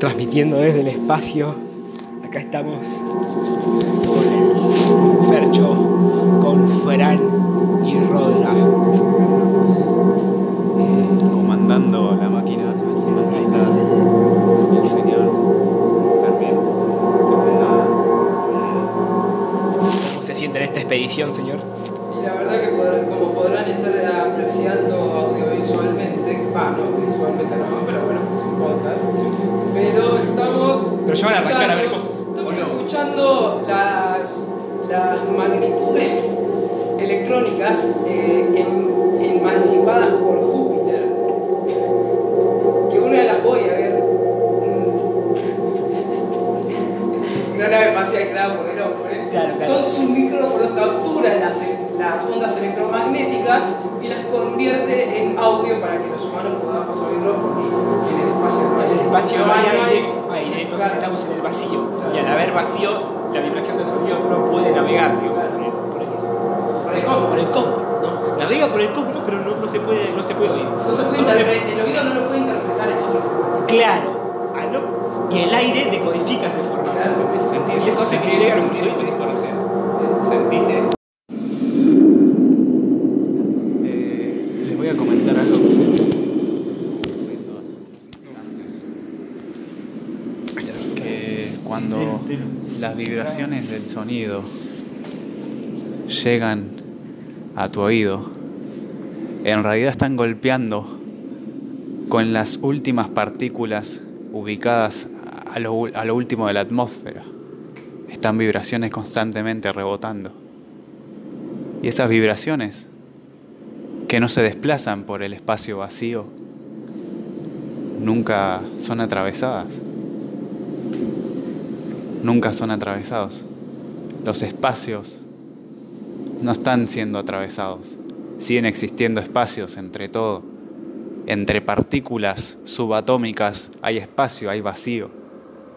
transmitiendo desde el espacio. Acá estamos con el Fercho, con Fran y Rodra. Eh, comandando la máquina. Ahí está el señor Fermín. ¿Cómo se siente en esta expedición, señor? Y la verdad que podrán- como podrán estar apreciando audiovisualmente, va, no, visualmente no, pero bueno, es un podcast. Pero estamos. Pero ya van a arrancar a ver escuchando- cosas, Estamos escuchando las, las magnitudes electrónicas eh, em- emancipadas por las, ondas electromagnéticas y las convierte en audio para que los humanos podamos oírlo porque en el espacio no hay el espacio no hay no aire, aire, entonces Claro. estamos en el vacío. Claro. Y al haber vacío, la vibración del sonido no puede navegar digo, Claro. por, el, por, el, Por el cosmos. por el cosmos. ¿no? Navega por el cosmos, pero no, no se, puede, no se puede oír. Se puede se- el oído no lo puede interpretar en otro formato. Claro. Ah, no. Y el aire decodifica ese formato. Claro. Y eso hace que llegue a nuestros oídos. Sentite. Eh, les voy a comentar algo que se comentó hace unos instantes. Que cuando las vibraciones del sonido llegan a tu oído, en realidad están golpeando con las últimas partículas ubicadas a lo, a lo último de la atmósfera. Están vibraciones constantemente rebotando. Y esas vibraciones que no se desplazan por el espacio vacío nunca son atravesadas. Nunca son atravesados. Los espacios no están siendo atravesados. Siguen existiendo espacios entre todo. Entre partículas subatómicas hay espacio, hay vacío.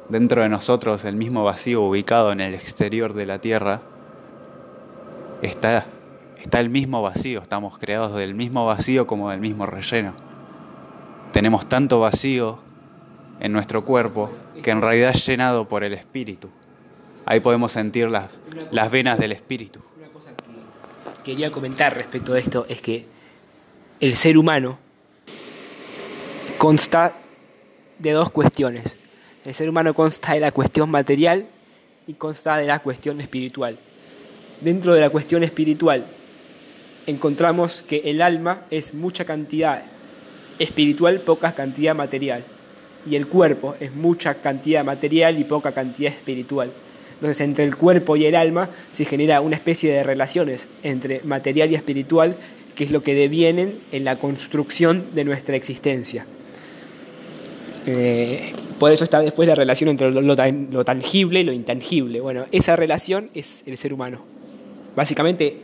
Dentro de nosotros, el mismo vacío ubicado en el exterior de la Tierra, está, está el mismo vacío. Estamos creados del mismo vacío como del mismo relleno. Tenemos tanto vacío en nuestro cuerpo que en realidad es llenado por el espíritu. Ahí podemos sentir las, las venas del espíritu. Una cosa que quería comentar respecto a esto es que el ser humano consta de dos cuestiones. El ser humano consta de la cuestión material y consta de la cuestión espiritual. Dentro de la cuestión espiritual encontramos que el alma es mucha cantidad espiritual, poca cantidad material. Y el cuerpo es mucha cantidad material y poca cantidad espiritual. Entonces entre el cuerpo y el alma se genera una especie de relaciones entre material y espiritual que es lo que devienen en la construcción de nuestra existencia. Eh, por eso está después la relación entre lo, lo tan- lo tangible y lo intangible. Bueno, esa relación es el ser humano. Básicamente,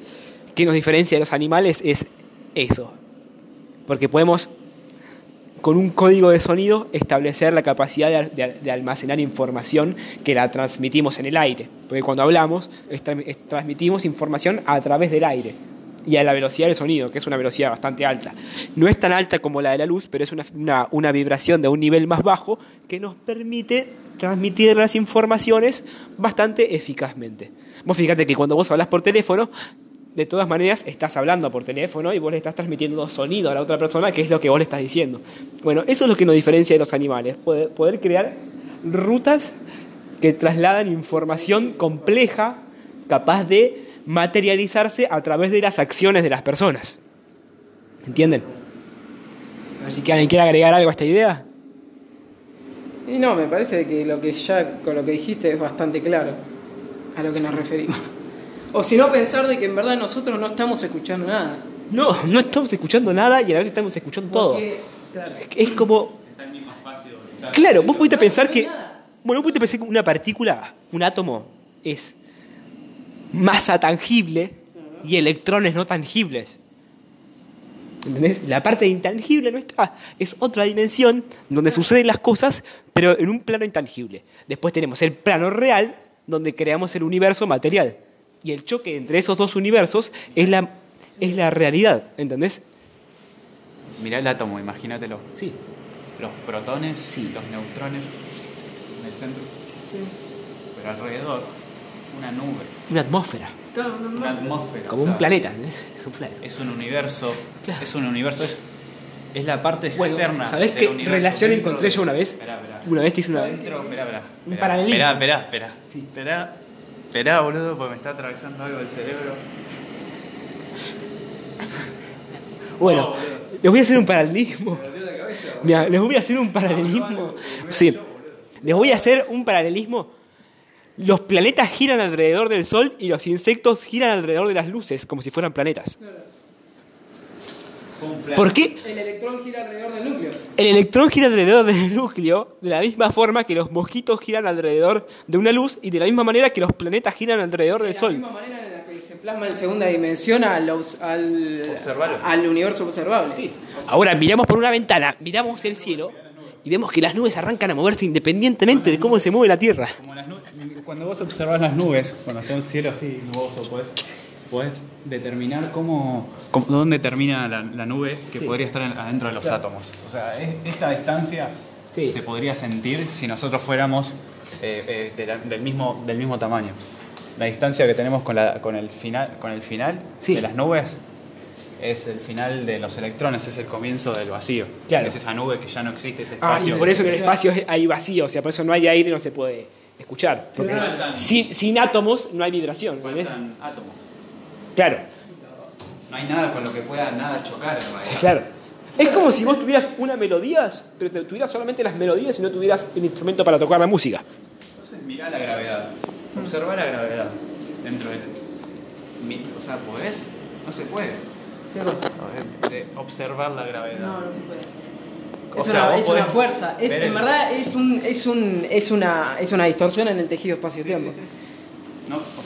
¿qué nos diferencia de los animales? Es eso. Porque podemos, con un código de sonido, establecer la capacidad de, almacenar información que la transmitimos en el aire. Porque cuando hablamos, es tra- es- transmitimos información a través del aire y a la velocidad del sonido, que es una velocidad bastante alta. No es tan alta como la de la luz, pero es una, una- una vibración de un nivel más bajo que nos permite transmitir las informaciones bastante eficazmente. Vos fíjate que cuando vos hablas por teléfono, de todas maneras estás hablando por teléfono y vos le estás transmitiendo sonido a la otra persona, que es lo que vos le estás diciendo. Bueno, eso es lo que nos diferencia de los animales, poder, crear rutas que trasladan información compleja, capaz de materializarse a través de las acciones de las personas. ¿Entienden? A ver si alguien quiere agregar algo a esta idea. Y no, me parece que lo que ya con lo que dijiste es bastante claro a lo que nos referimos. O si no, pensar de que en verdad nosotros no estamos escuchando nada. No, no estamos escuchando nada y a la vez estamos escuchando todo. Porque, claro, Es como Está el mismo espacio. Claro, vos pudiste pensar no que. nada. Bueno, vos pudiste pensar que una partícula, un átomo, es masa tangible y electrones no tangibles. ¿Entendés? La parte intangible nuestra es otra dimensión donde suceden las cosas, pero en un plano intangible. Después tenemos el plano real, donde creamos el universo material. Y el choque entre esos dos universos es la, es la realidad, ¿entendés? Mirá el átomo, imagínatelo. Sí. Los protones, Sí. los neutrones. el centro. Pero alrededor, una nube, Una atmósfera. Claro, no, una atmósfera. Como o un planeta. ¿eh? Es un planeta. Es un universo. Claro. Es un universo. Es, es la parte Bueno, externa. ¿sabés qué relación encontré yo una vez? Esperá, esperá. Una vez te hice una. Dentro, esperá, esperá. Un paralelismo. Esperá, esperá, esperá. Sí. Esperá, esperá, boludo, porque me está atravesando algo del cerebro. Bueno, No, les voy a hacer un paralelismo. Mira, les voy a hacer un paralelismo. Sí. Les voy a hacer un paralelismo. Los planetas giran alrededor del Sol y los insectos giran alrededor de las luces, como si fueran planetas. ¿Por qué? El electrón gira alrededor del núcleo. El electrón gira alrededor del núcleo de la misma forma que los mosquitos giran alrededor de una luz y de la misma manera que los planetas giran alrededor del de la Sol. misma manera en la que se plasma en segunda dimensión al, universo observable. Sí. Ahora miramos por una ventana, miramos el cielo y vemos que las nubes arrancan a moverse independientemente de cómo se mueve la Tierra. Como las nubes- cuando vos observas las nubes, cuando está el cielo así nuboso, podés, podés determinar cómo, cómo- dónde termina la, la nube que Sí. podría estar en- adentro de los Claro. átomos. O sea, es- esta distancia Sí. se podría sentir si nosotros fuéramos eh, eh, de la- del, mismo, del mismo tamaño. La distancia que tenemos con, la- con el final, con el final Sí. de las nubes es el final de los electrones, es el comienzo del vacío. Claro. Es esa nube que ya no existe, ese Ah, y espacio. por eso en el espacio hay vacío, o sea, por eso no hay aire y no se puede escuchar. Porque sin, sin átomos no hay vibración. faltan átomos. Claro, No hay nada con lo que pueda nada chocar en realidad. claro. Es como si vos tuvieras una melodía, pero te tuvieras solamente las melodías y no tuvieras el instrumento para tocar la música. Entonces mirá la gravedad. Observa la gravedad dentro de O sea, ¿podés? No se puede. ¿Qué cosa? De observar la gravedad. No, no se puede. O Es, sea, una, es una fuerza. Es, en el- verdad es, un, es, un, es, una, es una distorsión en el tejido espacio-tiempo. Sí, sí, sí.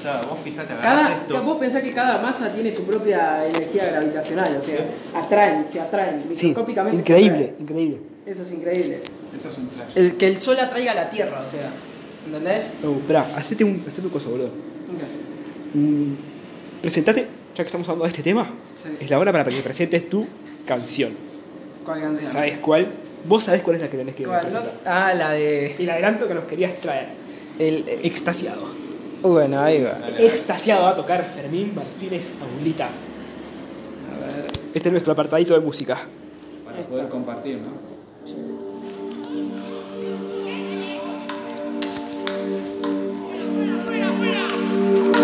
Sea, vos fijate, Cada, esto. vos pensás que cada masa tiene su propia energía gravitacional, o sea, atraen, se atraen, microscópicamente. increíble, atraen. increíble. Eso es increíble. Eso es un flash. El que el sol atraiga a la Tierra, o sea, ¿entendés? No, esperá, hacete un, hacete un coso, boludo. Mm, presentate, ya que estamos hablando de este tema, Sí. es la hora para que presentes tu canción. ¿Cuál canción? ¿Sabes cuál? Vos sabés cuál es la que tenés que ¿Cuál? Ah, la de. El adelanto que nos querías traer. El, el- Extasiado. Bueno, ahí va. Extasiado va a tocar Fermín Martínez Aulita. A ver. Este es nuestro apartadito de música. Para poder compartir, ¿no? Es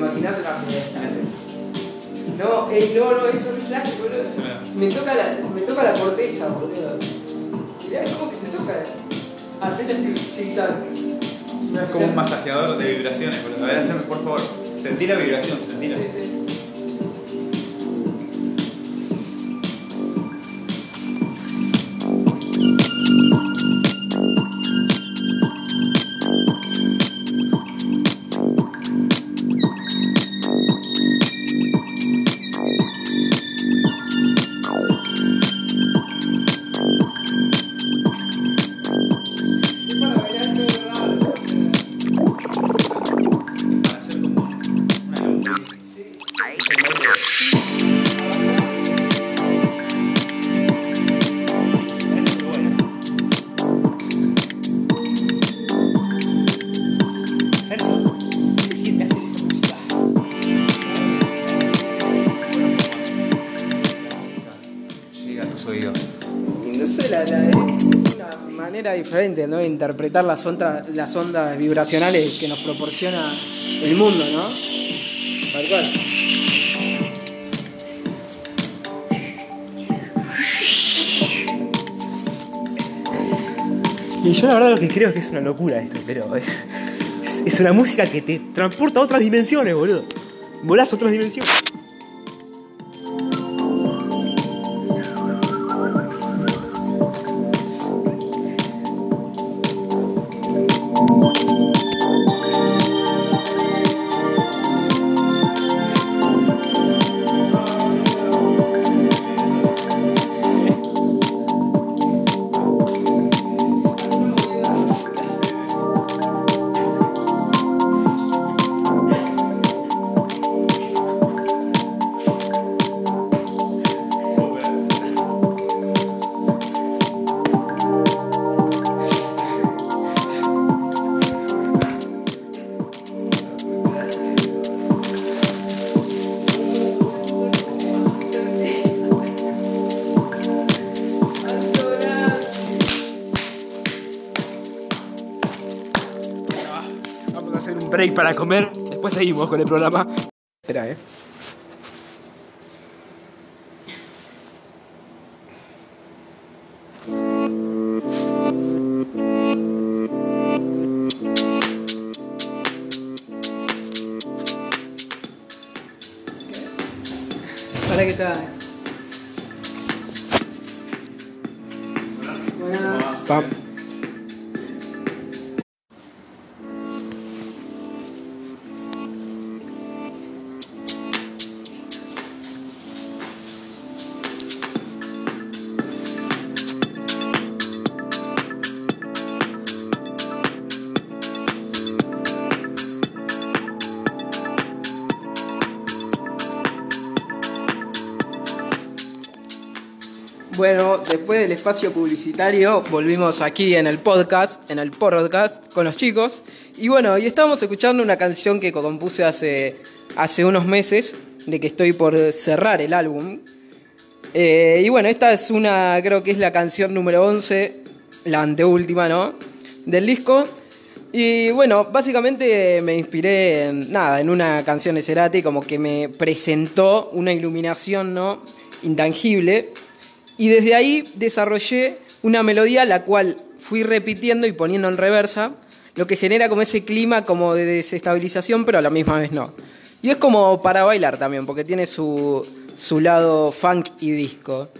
boludo, imaginas una. No, ey, no, no, es un flash, boludo. Sí, mira. Me toca la, me toca la corteza, boludo. Mirá, ¿cómo que te toca? Hacer el zigzag. Es como un masajeador de vibraciones, boludo. A ver, haceme, por favor. Sentí la vibración, sentí Sí, sí. Diferente ¿no? interpretar las ondas, las ondas vibracionales que nos proporciona el mundo, ¿no? Tal cual. Y yo la verdad lo que creo es que es una locura esto, pero es, es, es una música que te transporta a otras dimensiones, boludo. Volás a otras dimensiones. Para comer. Después seguimos con el programa. Espera, eh. Espacio publicitario, volvimos aquí en el podcast, en el podcast con los chicos. Y bueno, y estábamos escuchando una canción que compuse hace, hace unos meses, de que estoy por cerrar el álbum. Eh, y bueno, esta es una, creo que es la canción número 11, la anteúltima, ¿no? Del disco. Y bueno, básicamente me inspiré en nada, en una canción de Cerati, como que me presentó una iluminación, ¿no? Intangible. Y desde ahí desarrollé una melodía la cual fui repitiendo y poniendo en reversa, lo que genera como ese clima como de desestabilización, pero a la misma vez no. Y es como para bailar también, porque tiene su, su lado funk y disco.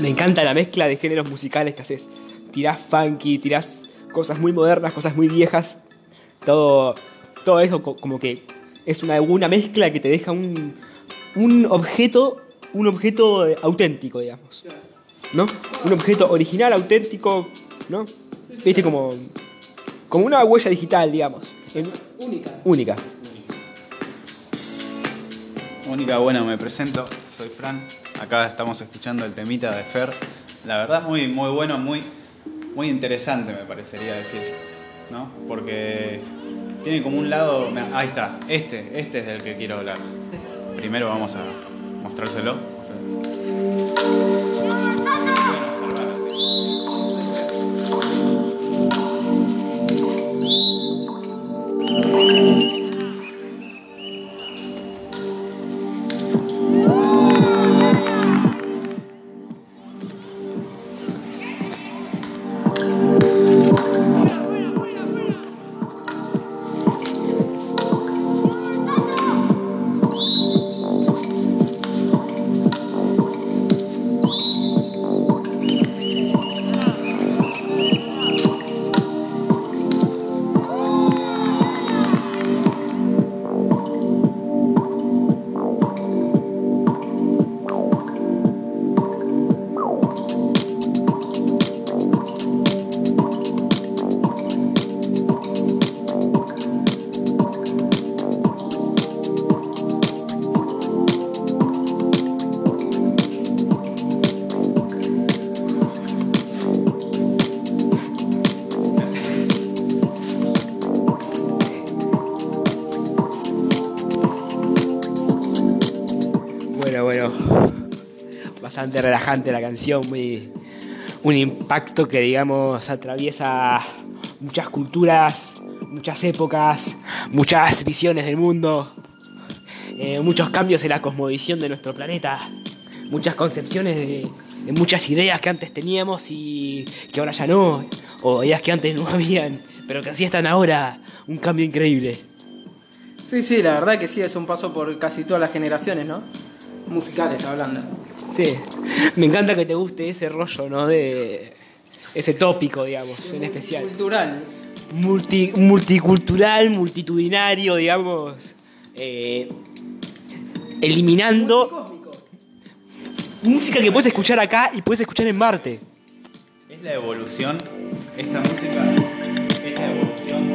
Me encanta la mezcla de géneros musicales que haces. Tirás funky, tirás cosas muy modernas, cosas muy viejas. Todo, todo eso co- como que es una, una mezcla que te deja un, un objeto, un objeto eh, auténtico, digamos. ¿No? Un objeto original, auténtico, ¿no? Viste como, como una huella digital, digamos. En- Única. única. Mónica, bueno, me presento, soy Fran. Acá estamos escuchando el temita de Fer. La verdad, muy, muy bueno, muy, muy interesante, me parecería decir. ¿No? Porque tiene como un lado. me- Ahí está, este, este es del que quiero hablar. Primero vamos a mostrárselo. Bueno, bueno. Bastante relajante la canción, muy, un impacto que, digamos, atraviesa muchas culturas, muchas épocas, muchas visiones del mundo, eh, muchos cambios en la cosmovisión de nuestro planeta, muchas concepciones de, de muchas ideas que antes teníamos y que ahora ya no, o ideas que antes no habían, pero que así están ahora, un cambio increíble. Sí, sí, la verdad que sí, es un paso por casi todas las generaciones, ¿no? Musicales hablando. Sí, me encanta que te guste ese rollo, ¿no? De ese tópico, digamos, en especial. Cultural. Multi- multicultural, multitudinario, digamos. eh, eliminando Cósmico. música que puedes escuchar acá y puedes escuchar en Marte. Es la evolución, esta música es la evolución,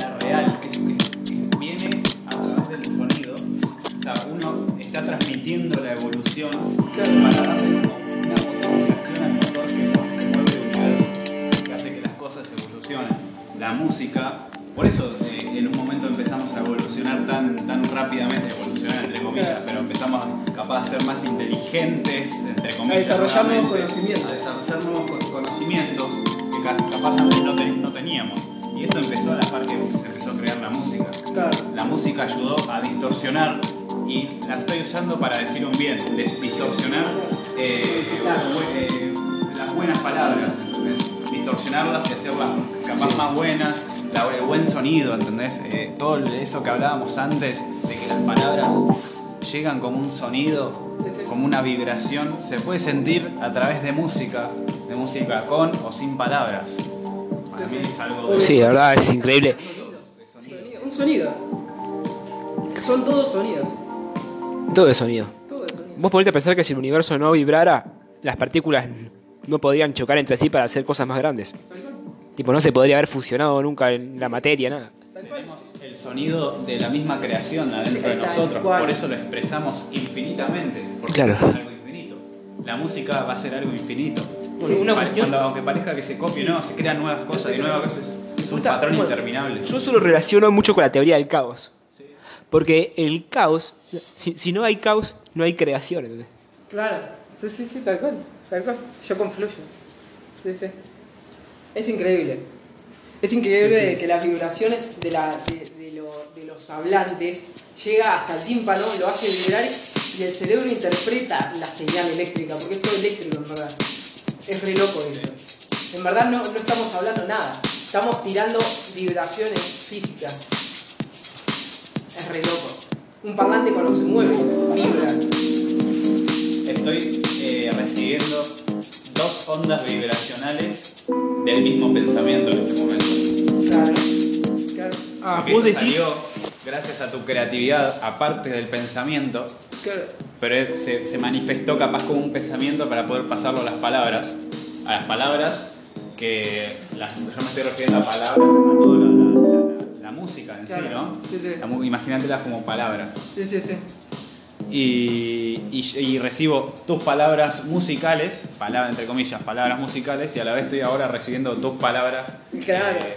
la real, que, que- que viene a través del sonido. O sea, uno transmitiendo la evolución para darle como una potenciación al motor que, mu- que mueve el universo, que hace que las cosas evolucionen. La música, por eso eh, en un momento empezamos a evolucionar tan, tan rápidamente, evolucionar entre comillas, pero empezamos capaz de ser más inteligentes, entre comillas. desarrollar nuevos conocimientos. a desarrollar nuevos con- conocimientos que ca- capaz antes no, ten- no teníamos. Y esto empezó a la par que se empezó a crear la música. Claro. La música ayudó a distorsionar y la estoy usando para decir un bien, de distorsionar eh, bu- eh, las buenas palabras, ¿entendés? Distorsionarlas y hacerlas capaz más buenas, la- el buen sonido, ¿entendés? Eh, todo eso que hablábamos antes de que las palabras llegan como un sonido, como una vibración, se puede sentir a través de música, de música con o sin palabras. Para mí es algo... Sí, la verdad es increíble. Sonido, Un sonido. Son todos sonidos. Todo es sonido. Todo es sonido. Vos ponete a pensar que si el universo no vibrara, las partículas no podrían chocar entre sí para hacer cosas más grandes. Tipo, no se podría haber fusionado nunca en la materia, nada. Tenemos el sonido de la misma creación adentro de nosotros, por eso lo expresamos infinitamente, porque Claro. es algo infinito. La música va a ser algo infinito. Bueno, una cuestión- Cuando, aunque parezca que se copie, no, se crean nuevas cosas y nuevas cosas. Es un patrón interminable. Yo eso lo relaciono mucho con la teoría del caos. Porque el caos, si, si no hay caos, no hay creación. ¿entendés? Claro. Sí, sí, sí, tal cual. Tal cual. Yo confluyo. Sí, sí. Es increíble. Es increíble que las vibraciones de, la, de, de lo- de los hablantes llega hasta el tímpano, lo hace vibrar y el cerebro interpreta la señal eléctrica, porque es todo eléctrico en verdad. Es re loco eso. En verdad no, no estamos hablando nada, estamos tirando vibraciones físicas. Es re loco. Un parlante cuando se mueve, vibra. Estoy eh, recibiendo dos ondas vibracionales del mismo pensamiento en este momento. Claro. Claro. Ah, Porque vos decís. salió gracias a tu creatividad, aparte del pensamiento, Claro. pero se, se manifestó capaz como un pensamiento para poder pasarlo a las palabras. A las palabras que las, yo me estoy refiriendo a palabras, a la- la música en Claro, sí, ¿no? sí, sí. Imagínatelas como palabras. Sí, sí, sí. Y, y- y recibo tus palabras musicales, palabras entre comillas, palabras musicales, y a la vez estoy ahora recibiendo tus palabras. Claro. eh,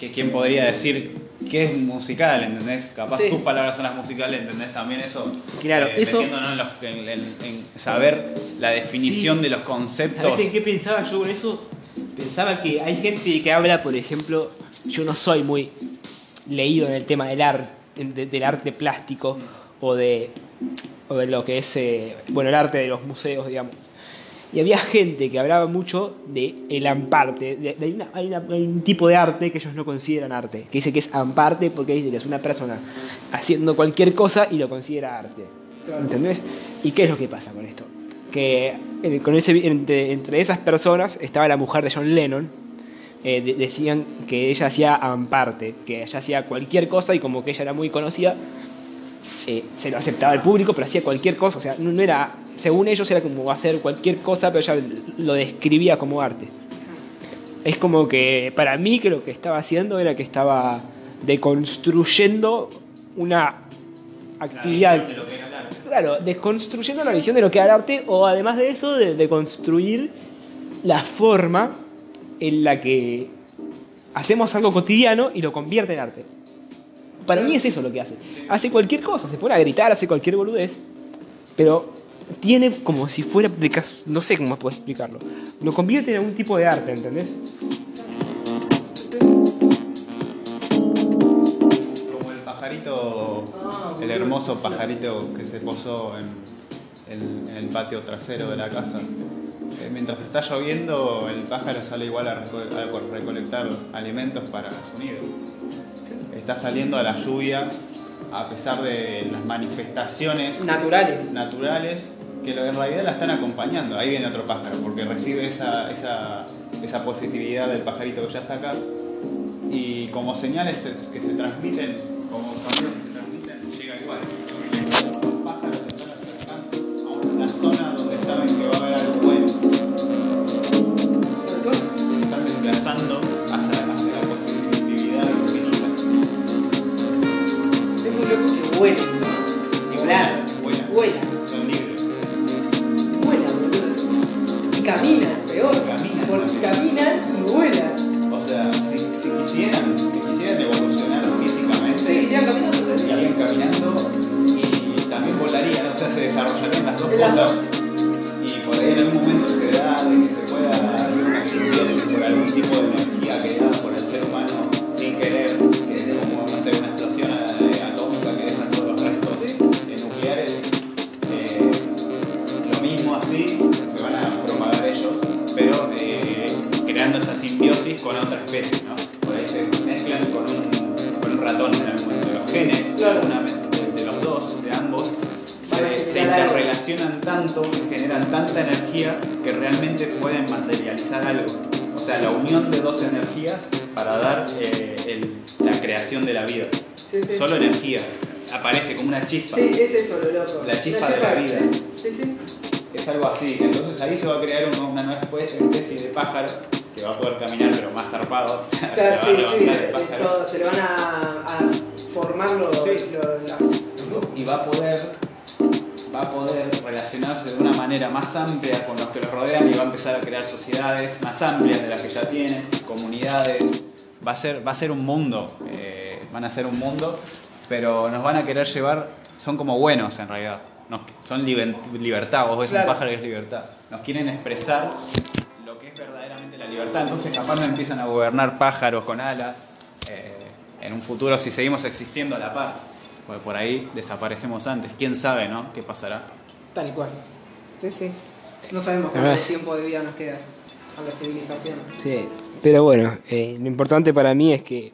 que quién podría decir que es musical, ¿entendés? Capaz Sí. tus palabras son las musicales, ¿entendés? También eso. Claro, eh, eso- en, los- en- en- en saber la definición Sí. de los conceptos. ¿Sabes en qué pensaba yo con eso? Pensaba que hay gente que habla, por ejemplo, yo no soy muy leído en el tema del arte, del arte plástico o de, o de lo que es, eh, bueno, el arte de los museos, digamos. Y había gente que hablaba mucho de el amparte. De, de- una- hay una- hay un tipo de arte que ellos no consideran arte. Que dice que es amparte porque dice que es una persona haciendo cualquier cosa y lo considera arte. ¿Entendés? ¿Y qué es lo que pasa con esto? Que eh, con ese, entre, entre esas personas estaba la mujer de John Lennon. Eh, de- decían que ella hacía amparte, que ella hacía cualquier cosa y como que ella era muy conocida, eh, se lo aceptaba el público, pero hacía cualquier cosa. O sea, no, no era, según ellos era como hacer cualquier cosa, pero ella lo describía como arte. Es como que para mí que lo que estaba haciendo era que estaba deconstruyendo una la actividad. visión de lo que era el arte. Claro, desconstruyendo la visión de lo que era el arte o además de eso, de, de construir la forma en la que hacemos algo cotidiano y lo convierte en arte. Para mí es eso lo que hace. Hace cualquier cosa, se pone a gritar, hace cualquier boludez, pero tiene como si fuera de caso, no sé cómo puedo explicarlo. Lo convierte en algún tipo de arte, ¿entendés? Como el pajarito, el hermoso pajarito que se posó en, el- en el patio trasero de la casa. Eh, Mientras está lloviendo, el pájaro sale igual a, reco- a recolectar alimentos para su nido. Está saliendo a la lluvia a pesar de las manifestaciones Naturales. naturales que en realidad la están acompañando. Ahí viene otro pájaro, porque recibe esa, esa, esa positividad del pajarito que ya está acá. Y como señales se- que se transmiten, como desplazando hacia, hacia la positividad infinita. Es muy loco que vuelen. Y Volar. vuelan, Vuelan. son libres. Vuelan, boludo. Y caminan, peor. Caminan Porque caminan y vuelan. O sea, si, si quisieran, si quisieran evolucionar físicamente, Seguirían caminando. irían caminando y también volarían, o sea, se desarrollarían las dos cosas. Y por ahí en algún momento se da de que se pueda tipo de energía que da por el ser humano sin querer, que es como, no sé, una explosión atómica que deja todos los restos Sí. nucleares. Eh, lo mismo así, se van a propagar ellos, pero eh, creando esa simbiosis con otra especie, ¿no? Por ahí se mezclan con un, con un ratón en algún momento. Los genes Claro. una vez de, de los dos, de ambos, se, se interrelacionan tanto, generan tanta energía que realmente pueden materializar algo. O sea, la unión de dos energías para dar eh, el- la creación de la vida. Sí, sí. Solo energía. Aparece como una chispa. Sí, es eso lo loco. La chispa de la vida. Sí, sí. Es algo así. Entonces ahí se va a crear una, una nueva espe- especie de pájaro que va a poder caminar pero más zarpado. Se va Claro, a sí, sí, todo, se le van a, a formar los, los- las- y va a poder va a poder relacionarse de una manera más amplia con los que lo rodean y va a empezar a crear sociedades más amplias de las que ya tiene, comunidades. Va a ser, va a ser un mundo, eh, van a ser un mundo, pero nos van a querer llevar, son como buenos en realidad, nos- son liber- libertad, vos ves Claro. un pájaro y es libertad. Nos quieren expresar lo que es verdaderamente la libertad, entonces capaz nos empiezan a gobernar pájaros con alas. eh, en un futuro, si seguimos existiendo a la par, porque por ahí desaparecemos antes. ¿Quién sabe, no? ¿Qué pasará? Tal y cual. Sí, sí. No sabemos cuánto tiempo de vida nos queda a la civilización. Sí, pero bueno, eh, lo importante para mí es que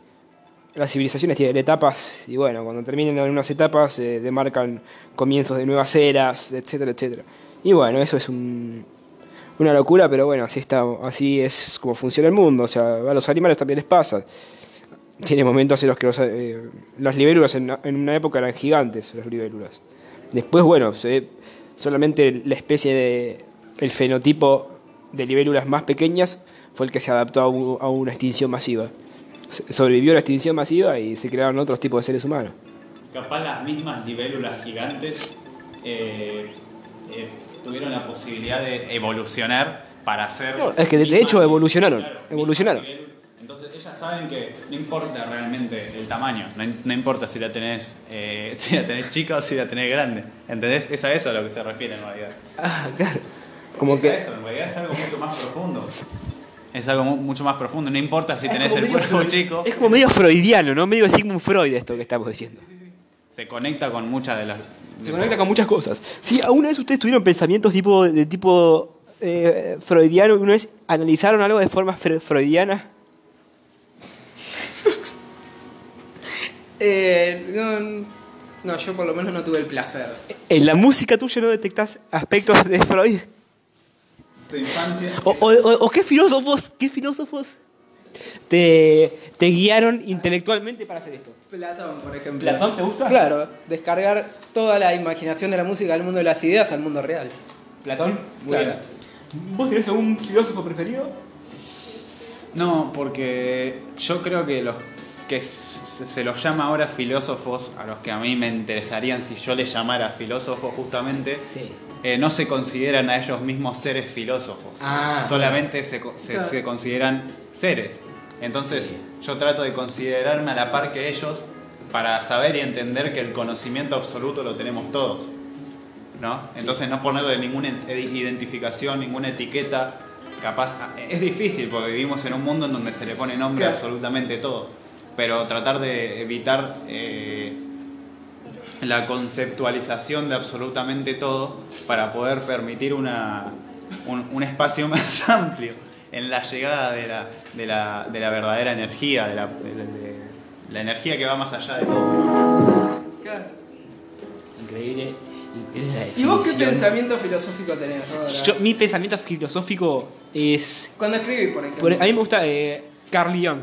las civilizaciones tienen etapas y bueno, cuando terminen unas etapas se demarcan comienzos de nuevas eras, etcétera, etcétera. Y bueno, eso es un- una locura, pero bueno, así está, así es como funciona el mundo. O sea, a los animales también les pasa. Tiene momentos en los que los, eh, las libélulas en, en una época eran gigantes, las libélulas. Después, bueno, se, solamente la especie de. el fenotipo de libélulas más pequeñas fue el que se adaptó a, a una extinción masiva. Sobrevivió la extinción masiva y se crearon otros tipos de seres humanos. Capaz las mismas libélulas gigantes eh, eh, tuvieron la posibilidad de evolucionar para ser... No, es que de- hecho evolucionaron, evolucionaron. Saben que no importa realmente el tamaño, no, no importa si la tenés eh, si la tenés chica o si la tenés grande, ¿entendés? Es a eso a lo que se refiere en realidad. Ah, claro. Como es a que. eso, en realidad es algo mucho más profundo. Es algo mu- mucho más profundo, no importa si es tenés el cuerpo freud- chico, Es como medio freudiano, ¿no? Medio Sigmund Freud esto que estamos diciendo. se conecta con muchas de las... Se conecta con muchas cosas. Sí, ¿alguna vez ustedes tuvieron pensamientos tipo, de tipo eh, freudiano? ¿Una vez analizaron algo de forma fre- freudiana? Eh, no, no, yo por lo menos no tuve el placer. ¿En la música tuya no detectás aspectos de Freud? Tu infancia... ¿O, o- o- o qué filósofos, qué filósofos te, te guiaron intelectualmente para hacer esto? Platón, por ejemplo. ¿Platón te gusta? Claro, descargar toda la imaginación de la música del mundo de las ideas al mundo real. ¿Platón? Muy Claro. bien. ¿Vos tenés algún filósofo preferido? No, porque yo creo que los que se, los llama ahora filósofos, a los que a mí me interesarían si yo les llamara filósofos justamente, Sí. eh, no se consideran a ellos mismos seres filósofos. Ah. Solamente se, se- Claro. se consideran seres. Entonces yo trato de considerarme a la par que ellos para saber y entender que el conocimiento absoluto lo tenemos todos. ¿no? Entonces no ponerle ninguna identificación, ninguna etiqueta, capaz, es difícil porque vivimos en un mundo en donde se le pone nombre a Claro. absolutamente todo, pero tratar de evitar eh, la conceptualización de absolutamente todo para poder permitir una, un, un espacio más amplio en la llegada de la, de la, de la verdadera energía, de la, de- de- la energía que va más allá de todo. Claro. Increíble. ¿Y vos qué pensamiento filosófico tenés? Yo- mi pensamiento filosófico es. Cuando escribís, por ejemplo. por- a mí me gusta eh, Carl Jung.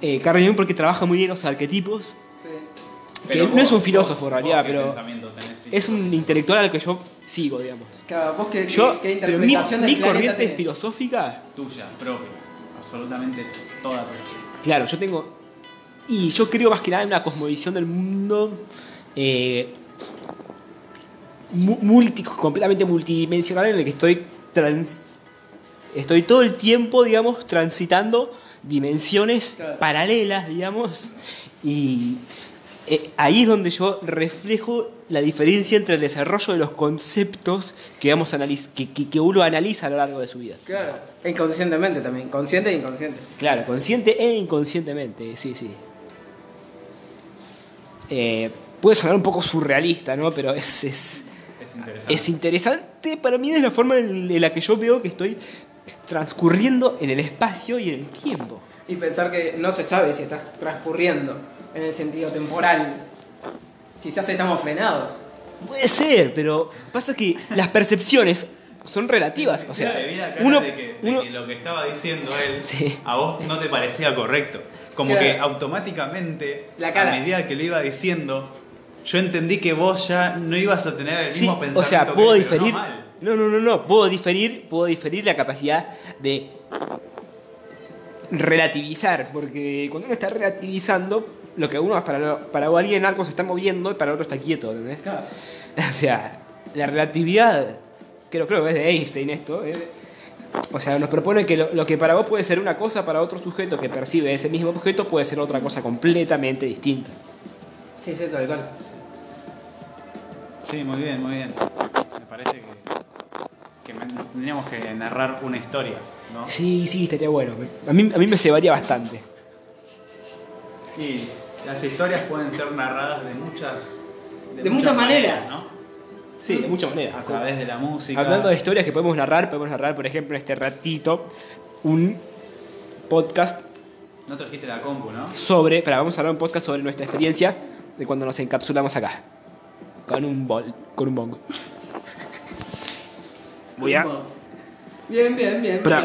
Eh, Carl Jung porque trabaja muy bien los arquetipos. Sí. Que no es un filósofo en realidad, ¿qué pero? Es un intelectual al que yo sigo, digamos. Claro, vos qué, qué- Yo, pero mi, mi corriente tenés? filosófica, tuya, propia, absolutamente toda tuya. claro, yo tengo. Y yo creo más que nada en una cosmovisión del mundo eh, mu- multi- completamente multidimensional en el que estoy trans- estoy todo el tiempo, digamos, transitando dimensiones Claro. paralelas, digamos, y eh, ahí es donde yo reflejo la diferencia entre el desarrollo de los conceptos que, vamos a analiz- que, que- que uno analiza a lo largo de su vida. Claro. Inconscientemente también. Consciente e inconsciente. Claro, consciente e inconscientemente, sí, sí. Eh, puede sonar un poco surrealista, ¿no? Pero es, es, Es interesante. es interesante para mí de la forma en la que yo veo que estoy transcurriendo en el espacio y en el tiempo. Y pensar que no se sabe si estás transcurriendo en el sentido temporal. Quizás estamos frenados. Puede ser, pero pasa que las percepciones son relativas. O sea, de vida cara uno, de, que, de uno- que lo que estaba diciendo él Sí. a vos no te parecía correcto. Como Claro. que automáticamente, La cara. a medida que lo iba diciendo, yo entendí que vos ya no ibas a tener el Sí, mismo o pensamiento. sea, que puedo pero diferir. No, mal. No, no, no, no. Puedo diferir, puedo diferir la capacidad de relativizar. Porque cuando uno está relativizando, lo que uno para, lo- para alguien algo se está moviendo y para otro está quieto, ¿entendés? Claro. O sea, la relatividad, creo, creo que es de Einstein esto. eh. O sea, nos propone que lo, lo que para vos puede ser una cosa, para otro sujeto que percibe ese mismo objeto puede ser otra cosa completamente distinta. Sí, sí, tal cual. Sí, muy bien, muy bien. Me parece que, que me- tendríamos que narrar una historia, ¿no? Sí, sí, estaría bueno. A mí, a mí me cebaría bastante. Y las historias pueden ser narradas de muchas... De muchas maneras. ¿no? Sí, de muchas A maneras. través de la música. Hablando de historias que podemos narrar, podemos narrar, por ejemplo, en este ratito, un podcast No trajiste la compu, ¿no? sobre. Para, vamos a hablar un podcast sobre nuestra experiencia de cuando nos encapsulamos acá. Con un bol, con un bongo. Voy a. Bien, bien, bien. Pra- bien.